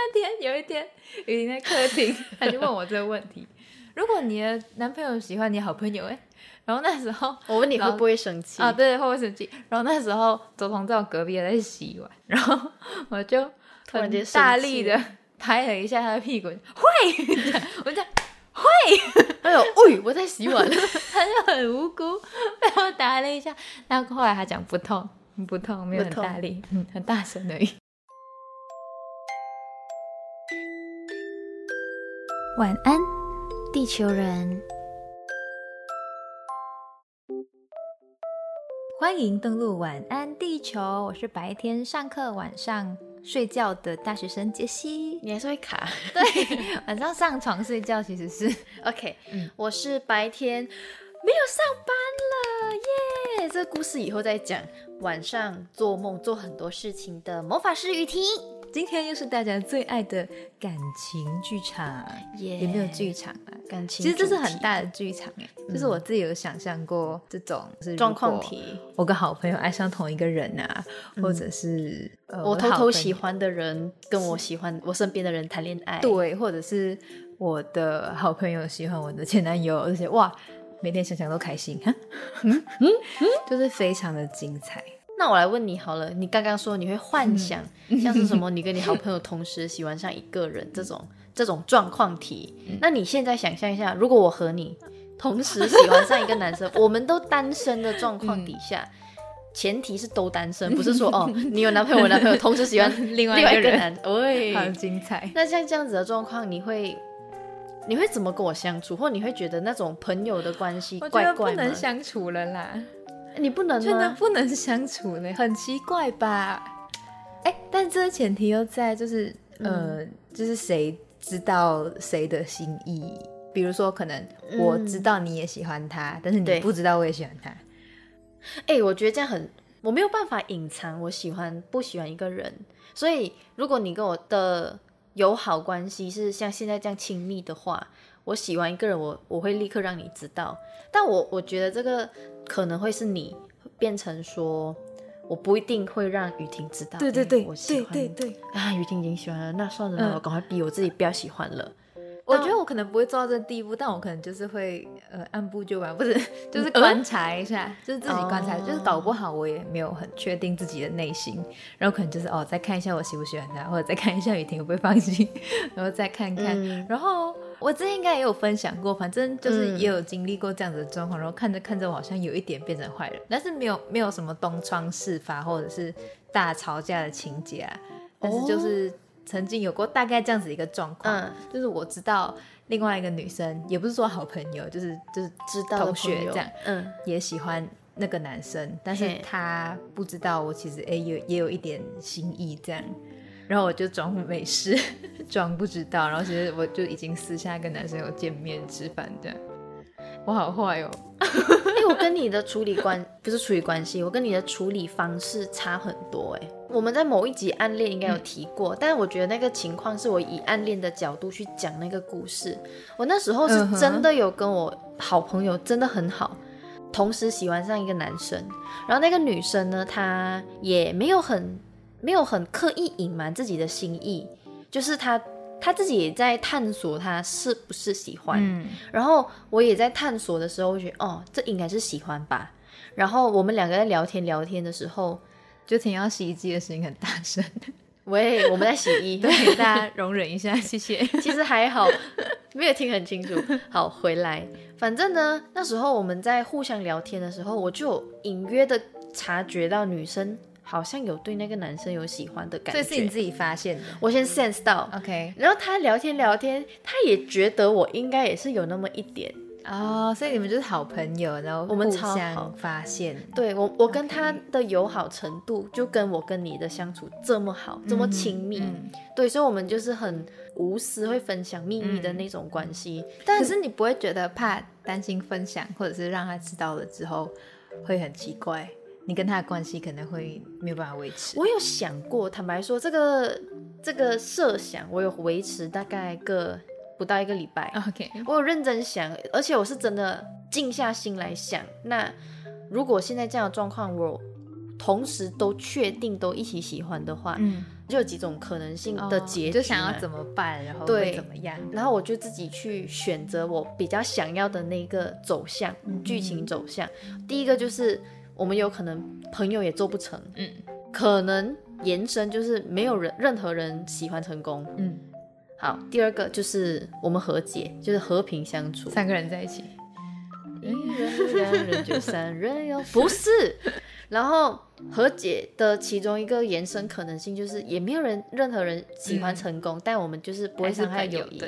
那天有一天，雨婷在客厅，他就问我这个问题：如果你的男朋友喜欢你好朋友，哎，然后那时候 我问你会不会生气？啊？对，会不会生气？然后那时候周彤在我隔壁在洗碗，然后我就突然间大力的拍了一下他的屁股，会，我讲会，哎呦，喂，我在洗碗，他就很无辜被我打了一下，然后后来他讲不痛，不痛，没有很大力，嗯，很大声而已。晚安，地球人。欢迎登录晚安地球，我是白天上课、晚上睡觉的大学生杰西。你还是会卡？对，晚上上床睡觉其实是 OK。嗯，我是白天没有上班了耶。这个故事以后再讲。晚上做梦做很多事情的魔法师雨婷。今天又是大家最爱的感情剧场，也没有剧场啊？感情，其实这是很大的剧场哎，就是我自己有想象过这种状况题。我跟好朋友爱上同一个人啊，或者是我偷偷喜欢的人跟我喜欢我身边的人谈恋爱，对，或者是我的好朋友喜欢我的前男友，而且哇，每天想想都开心哈，嗯？嗯？嗯，就是非常的精彩。那我来问你好了，你刚刚说你会幻想 像是什么？你跟你好朋友同时喜欢上一个人这种这种状况题，那你现在想象一下，如果我和你同时喜欢上一个男生，我们都单身的状况底下，前提是都单身，不是说哦你有男朋友，我男朋友同时喜欢 另外一个人，喂，好精彩。那像这样子的状况，你会你会怎么跟我相处？或你会觉得那种朋友的关系怪怪不能相处了啦。你不能真的不能相处呢，很奇怪吧？哎，但这个前提又在，就是呃，就是谁知道谁的心意？比如说，可能我知道你也喜欢他，但是你不知道我也喜欢他。哎，我觉得这样很，我没有办法隐藏我喜欢不喜欢一个人。所以，如果你跟我的友好关系是像现在这样亲密的话，我喜欢一个人，我我会立刻让你知道。但我我觉得这个。可能会是你变成说，我不一定会让雨婷知道。对对对，我喜欢。对对对，啊，雨婷已经喜欢了，那算了，我赶快逼我自己不要喜欢了。我觉得我可能不会做到这个地步，但我可能就是会呃按部就班，不是就是观察一下，就是自己观察，就是搞不好我也没有很确定自己的内心，然后可能就是哦再看一下我喜不喜欢他，或者再看一下雨婷会不会放心，然后再看看，然后。我之前应该也有分享过，反正就是也有经历过这样子的状况，然后看着看着，我好像有一点变成坏人，但是没有没有什么东窗事发或者是大吵架的情节啊，但是就是曾经有过大概这样子一个状况，就是我知道另外一个女生，也不是说好朋友，就是就是知道同学这样，嗯，也喜欢那个男生，但是他不知道我其实哎有也有一点心意这样。然后我就装没事，装不知道。然后其实我就已经私下跟男生有见面吃饭这样。我好坏哦，我跟你的处理关不是处理关系，我跟你的处理方式差很多哎。我们在某一集暗恋应该有提过，但是我觉得那个情况是我以暗恋的角度去讲那个故事。我那时候是真的有跟我好朋友真的很好，同时喜欢上一个男生，然后那个女生呢，她也没有很。没有很刻意隐瞒自己的心意，就是他他自己也在探索他是不是喜欢，然后我也在探索的时候，我觉得哦，这应该是喜欢吧。然后我们两个在聊天聊天的时候，就听到洗衣机的声音很大声。喂，我们在洗衣，对大家容忍一下，谢谢。其实还好，没有听很清楚。好，回来，反正呢，那时候我们在互相聊天的时候，我就隐约的察觉到女生。好像有对那个男生有喜欢的感觉，这是你自己发现的。我先 sense 到，OK。然后他聊天聊天，他也觉得我应该也是有那么一点哦，所以你们就是好朋友，然后我们互相发现。对我，我跟他的友好程度就跟我跟你的相处这么好，这么亲密。对，所以我们就是很无私，会分享秘密的那种关系。但是你不会觉得怕担心分享，或者是让他知道了之后会很奇怪？你跟他的关系可能会没有办法维持。我有想过，坦白说，这个这个设想我有维持大概个不到一个礼拜。OK，我有认真想，而且我是真的静下心来想。那如果现在这样的状况，我同时都确定都一起喜欢的话，嗯，就有几种可能性的结局、就想要怎么办，然后对会怎么样？然后我就自己去选择我比较想要的那个走向，嗯剧情走向。第一个就是我们有可能朋友也做不成，嗯可能延伸就是没有人任何人喜欢成功。嗯，好，第二个就是我们和解，就是和平相处。三个人在一起，一人两人就三人哟，不是。然后和解的其中一个延伸可能性就是，也没有人任何人喜欢成功，但我们就是不会伤害友谊。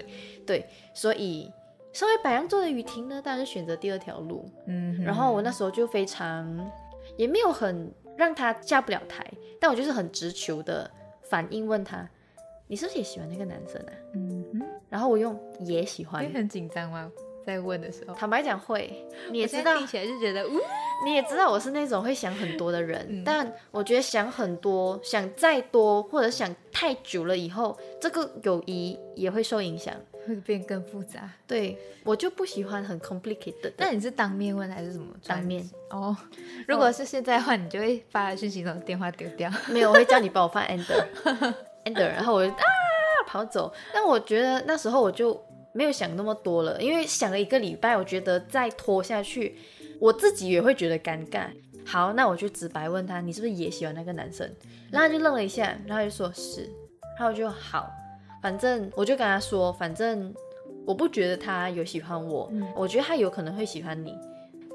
对，所以身为白羊座的雨婷呢，当然是选择第二条路。嗯，然后我那时候就非常，也没有很让他下不了台，但我就是很直球的反应问他，你是不是也喜欢那个男生啊？嗯哼，然后我用也喜欢会，很紧张吗？在问的时候，坦白讲会，你也知道现在听起来就觉得，呜，你也知道我是那种会想很多的人，嗯但我觉得想很多、想再多或者想太久了以后，这个友谊也会受影响。会变更复杂。对我就不喜欢很 complicated。那你是当面问还是什么？当面哦。如果是现在的话，你就会发讯息，然后电话丢掉。没有，我会叫你帮我放 ender ender，然后我就啊跑走。但我觉得那时候我就没有想那么多了，因为想了一个礼拜，我觉得再拖下去，我自己也会觉得尴尬。好，那我就直白问他，你是不是也喜欢那个男生？然后他就愣了一下，然后就说是，然后我就好，反正我就跟他说，反正我不觉得他有喜欢我，嗯我觉得他有可能会喜欢你。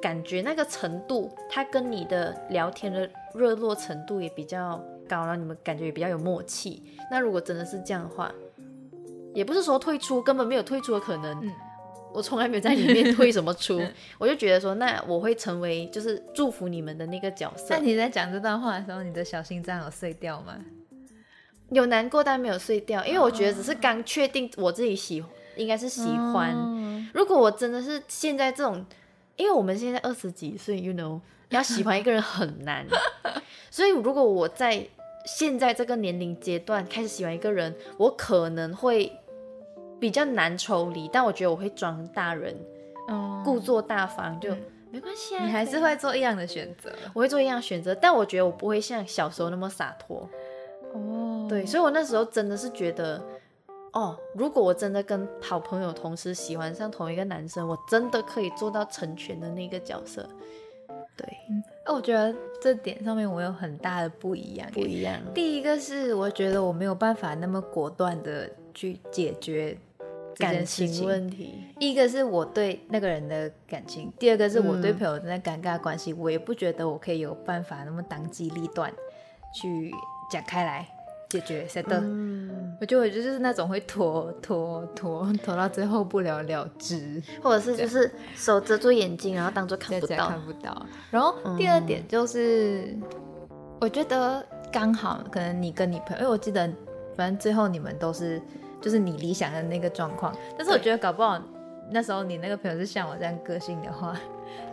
感觉那个程度，他跟你的聊天的热络程度也比较高，然后你们感觉也比较有默契。那如果真的是这样的话，也不是说退出，根本没有退出的可能。嗯我从来没有在里面退什么出，我就觉得说，那我会成为就是祝福你们的那个角色那。你在讲这段话的时候，你的小心脏有碎掉吗？有难过但没有碎掉，因为我觉得只是刚确定我自己喜应该是喜欢。哦如果我真的是现在这种，因为我们现在二十几岁，you know，要喜欢一个人很难，所以如果我在现在这个年龄阶段开始喜欢一个人，我可能会比较难抽离，但我觉得我会装大人，哦故作大方，就、嗯没关系啊，你还是会做一样的选择我会做一样选择，但我觉得我不会像小时候那么洒脱。哦。对，所以我那时候真的是觉得，哦，如果我真的跟好朋友同时喜欢上同一个男生，我真的可以做到成全的那个角色。对，哦，我觉得这点上面我有很大的不一样。不一样。第一个是我觉得我没有办法那么果断的去解决感情。问题，一个是我对那个人的感情，第二个是我对嗯朋友的那尴尬关系，我也不觉得我可以有办法那么当机立断去讲开来解决 set 的。嗯，我觉得我就是那种会拖拖拖拖到最后不了了之，或者是就是手遮住眼睛，然后当做看不到看。不到。然后第二点就是，我觉得刚好可能你跟你朋友，因为我记得反正最后你们都是就是你理想的那个状况，但是我觉得搞不好那时候你那个朋友是像我这样个性的话，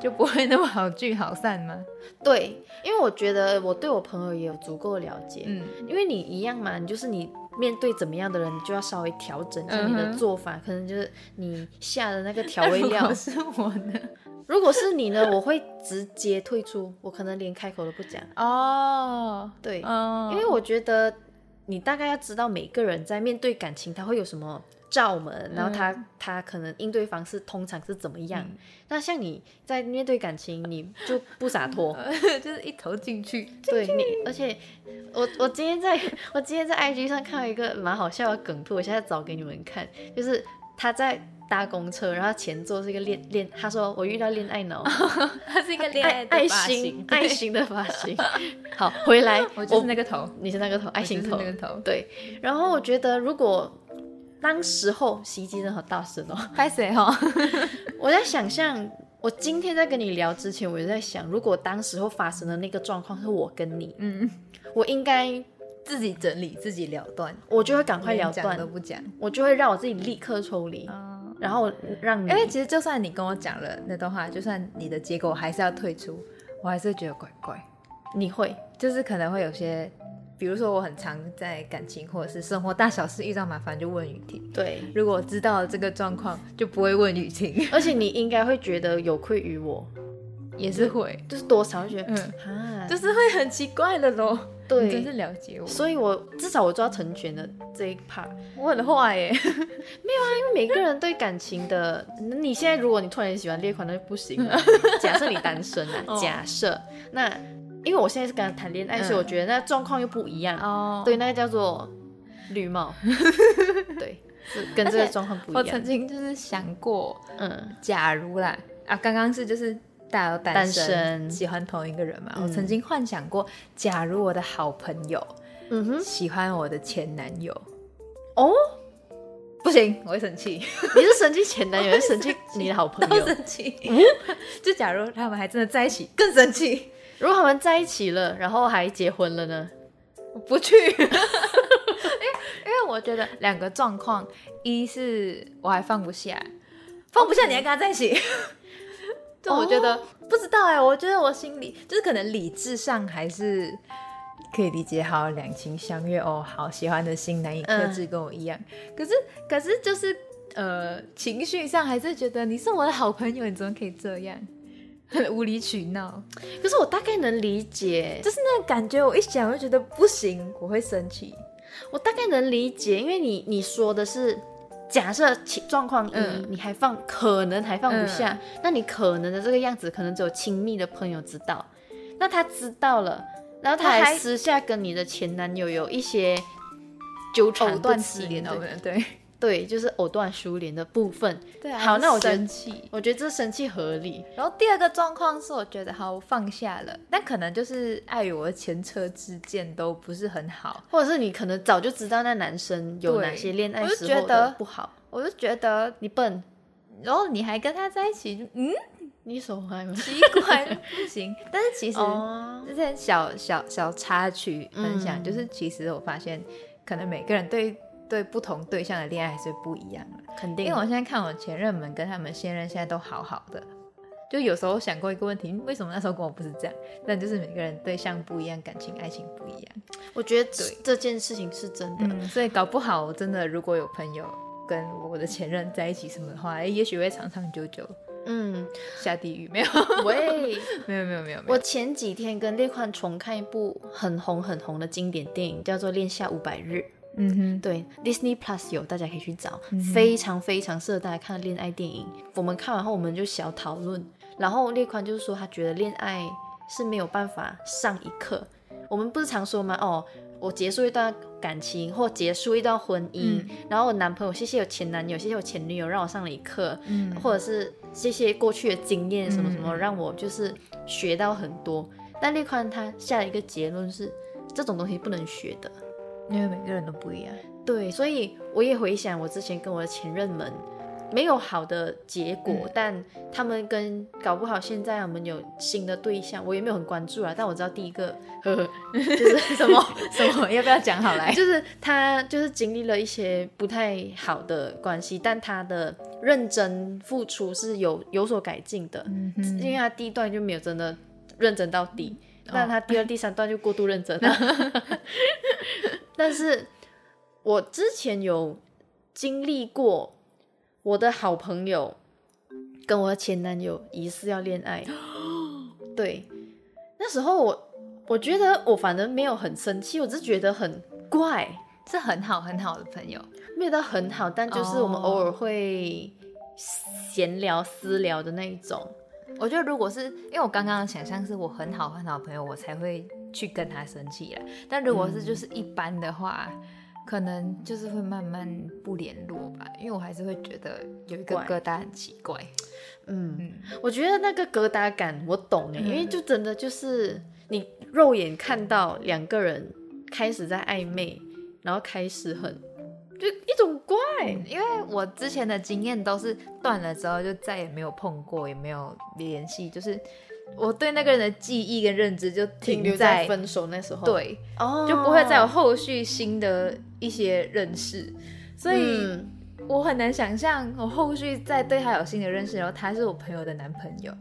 就不会那么好聚好散吗？对，因为我觉得我对我朋友也有足够的了解，嗯，因为你一样嘛，你就是你面对怎么样的人，你就要稍微调整一下你的做法，可能就是你下的那个调 味那如料果。是我呢？如果是你呢，我会直接退出，我可能连开口都不讲。哦，对，哦，因为我觉得你大概要知道每个人在面对感情他会有什么罩门，然后他他可能应对方式通常是怎么样。嗯。那像你在面对感情，你就不洒脱，就是一头进去，对你，而且我我今天在我今天在 IG 上看到一个蛮好笑的梗图，我现在找给你们看，就是他在搭公车，然后前座是一个恋恋，他说我遇到恋爱脑，他是一个恋爱爱心型爱，心的发型。好，回来我就是那个头，你是那个头，爱心头，对。然后我觉得如果当时候洗衣机真的好大声哦，拍谁哈？我在想象。我今天在跟你聊之前，我就在想，如果当时候发生的那个状况是我跟你，嗯，我应该自己整理，自己了断，我就会赶快了断都，不讲。我就会让我自己立刻抽离，嗯，然后让你因为其实就算你跟我讲了那段话，就算你的结果还是要退出，我还是会觉得怪怪，你会就是可能会有些，比如说我很常在感情或者是生活大小事遇到麻烦就问雨婷，对，如果我知道了这个状况，就不会问雨婷，而且你应该会觉得有愧于我，也是会，就是多少会觉得嗯，啊，就是会很奇怪的咯。对。真是了解我，所以我至少我做到成全的这一 part。我很坏耶。因为每个人对感情的，你现在如果你突然喜欢列款，那就不行了。假设你单身啊，哦。假设那因为我现在是跟他谈恋爱，嗯所以我觉得那状况又不一样。哦，对，那个叫做绿帽。对，是跟这个状况不一样。我曾经就是想过，嗯假如啦，啊，刚刚是就是大家都单单身，喜欢同一个人嘛。嗯我曾经幻想过，假如我的好朋友嗯哼，喜欢我的前男友，哦，不行，我会生气，你是生气前男友，还是生气你的好朋都友？生气。就假如他们还真的在一起，更生气，如果他们在一起了，然后还结婚了呢？我不去。因 为因为我觉得两个状况，一是我还放不下，放不下你还跟他在一起。就我觉得、不知道哎、我觉得我心里就是可能理智上还是可以理解好两情相悦哦，好喜欢的心难以克制，跟我一样。可是可是就是呃情绪上还是觉得你是我的好朋友，你怎么可以这样？很无理取闹，可是我大概能理解，就是那个感觉，我一想我就觉得不行，我会生气。我大概能理解，因为你你说的是假设情状况一，嗯你还放可能还放不下，那你可能的这个样子，可能只有亲密的朋友知道。那他知道了，然后他他还还私下跟你的前男友有一些纠缠不清丝连哦，对对对，就是藕断丝连的部分。对啊好那我觉得生气。我觉得这生气合理。然后第二个状况是，我觉得好我放下了，但可能就是碍于我的前车之鉴都不是很好，或者是你可能早就知道那男生有哪些恋爱时候不好，我就觉得，你笨，然后你还跟他在一起，就嗯，你手坏吗？奇怪，不行。但是其实哦，这些小小小插曲分享，嗯就是其实我发现，可能每个人对对不同对象的恋爱还是不一样的。肯定因为我现在看我前任们跟他们现任现在都好好的，就有时候想过一个问题，嗯为什么那时候跟我不是这样？但就是每个人对象不一样，感情爱情不一样。我觉得对这件事情是真的。嗯，所以搞不好真的如果有朋友跟我的前任在一起什么的话，哎，也许会长长久久嗯，下地狱。没有，喂，没有，没有，没有，没我。前几天跟列宽重看一部很红很红的经典电影，叫做《恋夏五百日》。嗯哼，对，Disney Plus 有，大家可以去找，嗯非常非常适合大家看的恋爱电影。我们看完后，我们就小讨论，然后列宽就是说他觉得恋爱是没有办法上一课。我们不是常说吗？哦，我结束一段感情或结束一段婚姻，然后我男朋友谢谢我前男友，谢谢我前女友让我上了一课，嗯或者是谢谢过去的经验什么什么，嗯让我就是学到很多。但列宽他下了一个结论是，这种东西不能学的。因为每个人都不一样。对，所以我也回想我之前跟我的前任们没有好的结果，嗯但他们跟搞不好现在我们有新的对象，我也没有很关注啊。但我知道第一个，呵呵，就是什么 什么？要不要讲好来？就是他就是经历了一些不太好的关系，但他的认真付出是有有所改进的，嗯哼因为他第一段就没有真的认真到底，但他第二、第三段就过度认真了。但是我之前有经历过，我的好朋友跟我的前男友疑似要恋爱，对，那时候我我觉得我反正没有很生气，我只是觉得很怪，是很好很好的朋友。没有到很好，但就是我们哦偶尔会闲聊私聊的那一种。我觉得如果是因为我刚刚的想象是我很好很好的朋友，我才会去跟他生气啦。但如果是就是一般的话，可能就是会慢慢不联络吧，因为我还是会觉得有一个疙瘩很奇怪。嗯，嗯，我觉得那个疙瘩感我懂哎，因为就真的就是你肉眼看到两个人开始在暧昧，然后开始很就一种怪，因为我之前的经验都是断了之后就再也没有碰过，也没有联系，就是我对那个人的记忆跟认知就停留在在分手那时候，，对，哦，就不会再有后续新的一些认识，所以。嗯。我很难想象，我后续再对他有新的认识，然后他是我朋友的男朋友，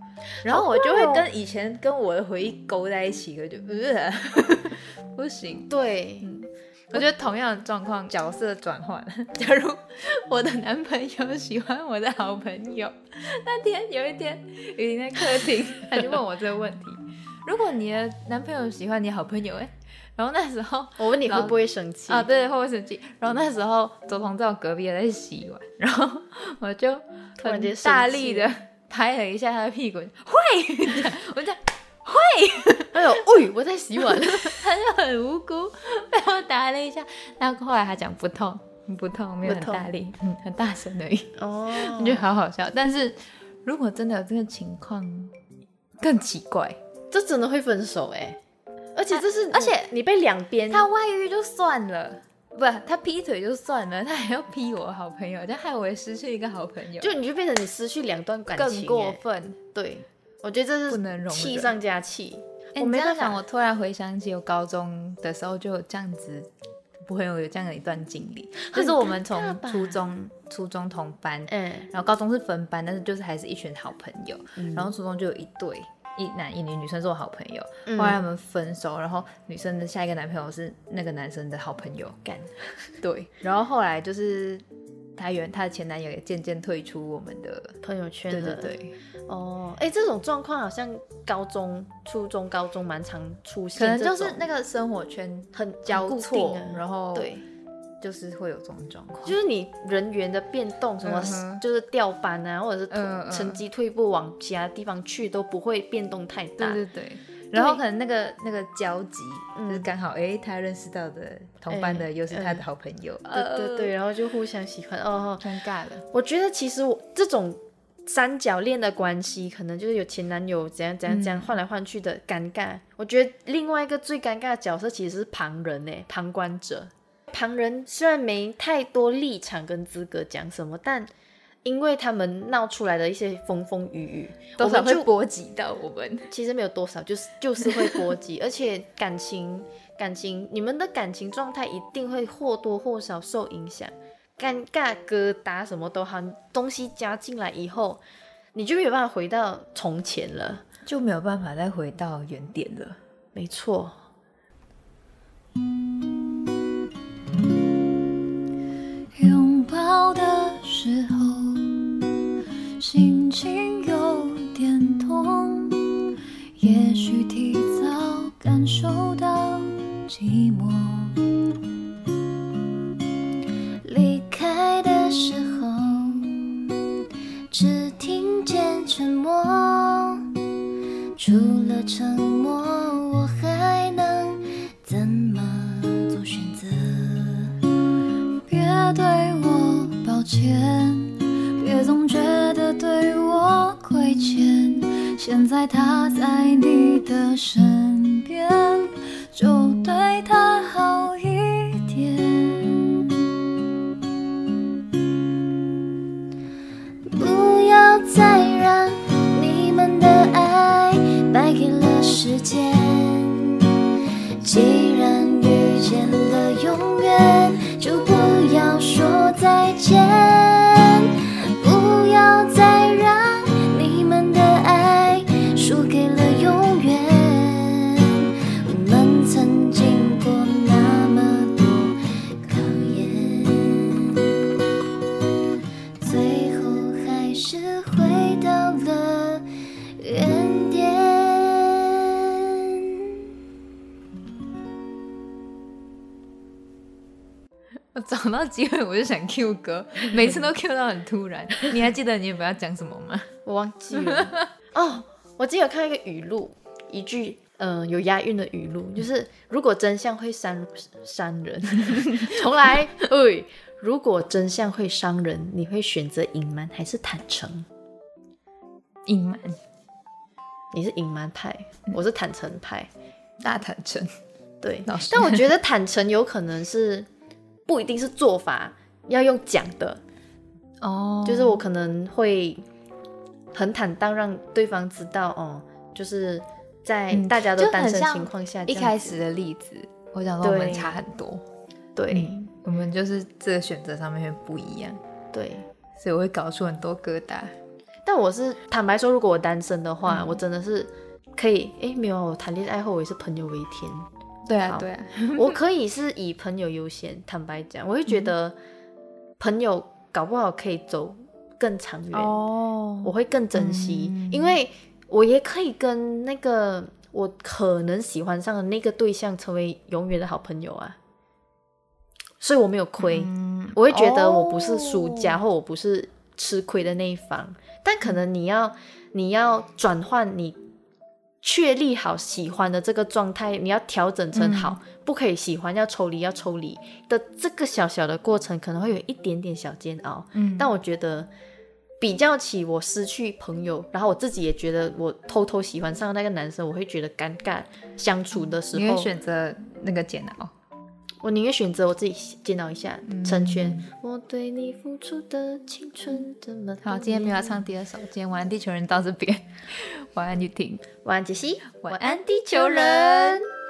然后我就会跟以前跟我的回忆勾在一起，我就呃，不行。对，我觉得同样的状况，角色转换。假如我的男朋友喜欢我的好朋友，那天有一天雨婷在客厅，他就问我这个问题：如果你的男朋友喜欢你好朋友，哎，然后那时候我问你会不会生气啊？对，会不会生气？然后那时候周彤在我隔壁在洗碗，然后我就突然间大力的拍了一下他的屁股，会，我就会，哎呦，喂，我在洗碗，他就很无辜被我打了一下，然后后来他讲不痛，不痛，没有很大力，嗯，很大声而已。哦，我觉得好好笑。但是如果真的有这个情况，更奇怪，这真的会分手哎。而且这是，而且你被两边，他外遇就算了，不，他劈腿就算了，他还要劈我好朋友，就害我失去一个好朋友，就你就变成你失去两段感情，更过分。对，我觉得这是不能容气上加气。我没办法，我突然回想起我高中的时候就有这样子，不会有有这样的一段经历，就是我们从初中初中同班，嗯，然后高中是分班，但是就是还是一群好朋友，然后初中就有一对。一男一女，女生是我好朋友，后来他们分手，然后女生的下一个男朋友是那个男生的好朋友干，对，然后后来就是他原她的前男友也渐渐退出我们的朋友圈，对对对，哦，哎，这种状况好像高中、初中、高中蛮常出现，可能就是那个生活圈很交错，然后对。就是会有这种状况，就是你人员的变动，什么就是调班啊，或者是成绩退步往其他地方去，都不会变动太大。对对对。然后可能那个那个交集，就是刚好哎，他认识到的同班的又是他的好朋友，对对对，然后就互相喜欢，哦，尴尬了。我觉得其实我这种三角恋的关系，可能就是有前男友怎样怎样怎样换来换去的尴尬。我觉得另外一个最尴尬的角色其实是旁人呢，旁观者。旁人虽然没太多立场跟资格讲什么，但因为他们闹出来的一些风风雨雨，多少会波及到我们。其实没有多少，就是就是会波及，而且感情感情，你们的感情状态一定会或多或少受影响。尴尬疙瘩什么都好，东西加进来以后，你就没有办法回到从前了，就没有办法再回到原点了。没错。拥抱的心情有点痛，也许提早感受到寂寞。离开的时候，只听见沉默，除了沉默，我还能怎么做选择？别对我抱。歉，现在他在你的身边，就对他好一点。不要再让你们的爱败给了时间。既然遇见了永远，到机会我就想 Q 歌，每次都 Q 到很突然。你还记得你不要讲什么吗？我忘记了。哦，我记得看一个语录，一句嗯有押韵的语录，就是如果真相会伤伤人，重来。哎，如果真相会伤人，你会选择隐瞒还是坦诚？隐瞒。你是隐瞒派，我是坦诚派。大坦诚。对，但我觉得坦诚有可能是。不一定是做法要用讲的。哦，就是我可能会很坦荡，让对方知道哦，就是在大家都单身情况下，一开始的例子，我想说我们差很多，对，我们就是这个选择上面会不一样，对，所以我会搞出很多疙瘩。但我是坦白说，如果我单身的话，我真的是可以，哎，没有，我谈恋爱后我也是朋友为天。对啊，对啊，我可以是以朋友优先。坦白讲，我会觉得朋友搞不好可以走更长远哦，我会更珍惜，因为我也可以跟那个我可能喜欢上的那个对象成为永远的好朋友啊，所以我没有亏，嗯。我会觉得我不是输哦。家，或我不是吃亏的那一方。但可能你要你要转换你确立好喜欢的这个状态，你要调整成好，不可以喜欢要抽离要抽离的这个小小的过程，可能会有一点点小煎熬。嗯，但我觉得比较起我失去朋友，然后我自己也觉得我偷偷喜欢上那个男生，我会觉得尴尬。相处的时你会候，选择那个煎熬。我宁愿选择我自己煎熬一下，嗯。成全。我对你付出的青春这么好，今天没有要唱第二首，今天晚安地球人到这边，晚安雨婷，晚安，杰西，晚安地球人。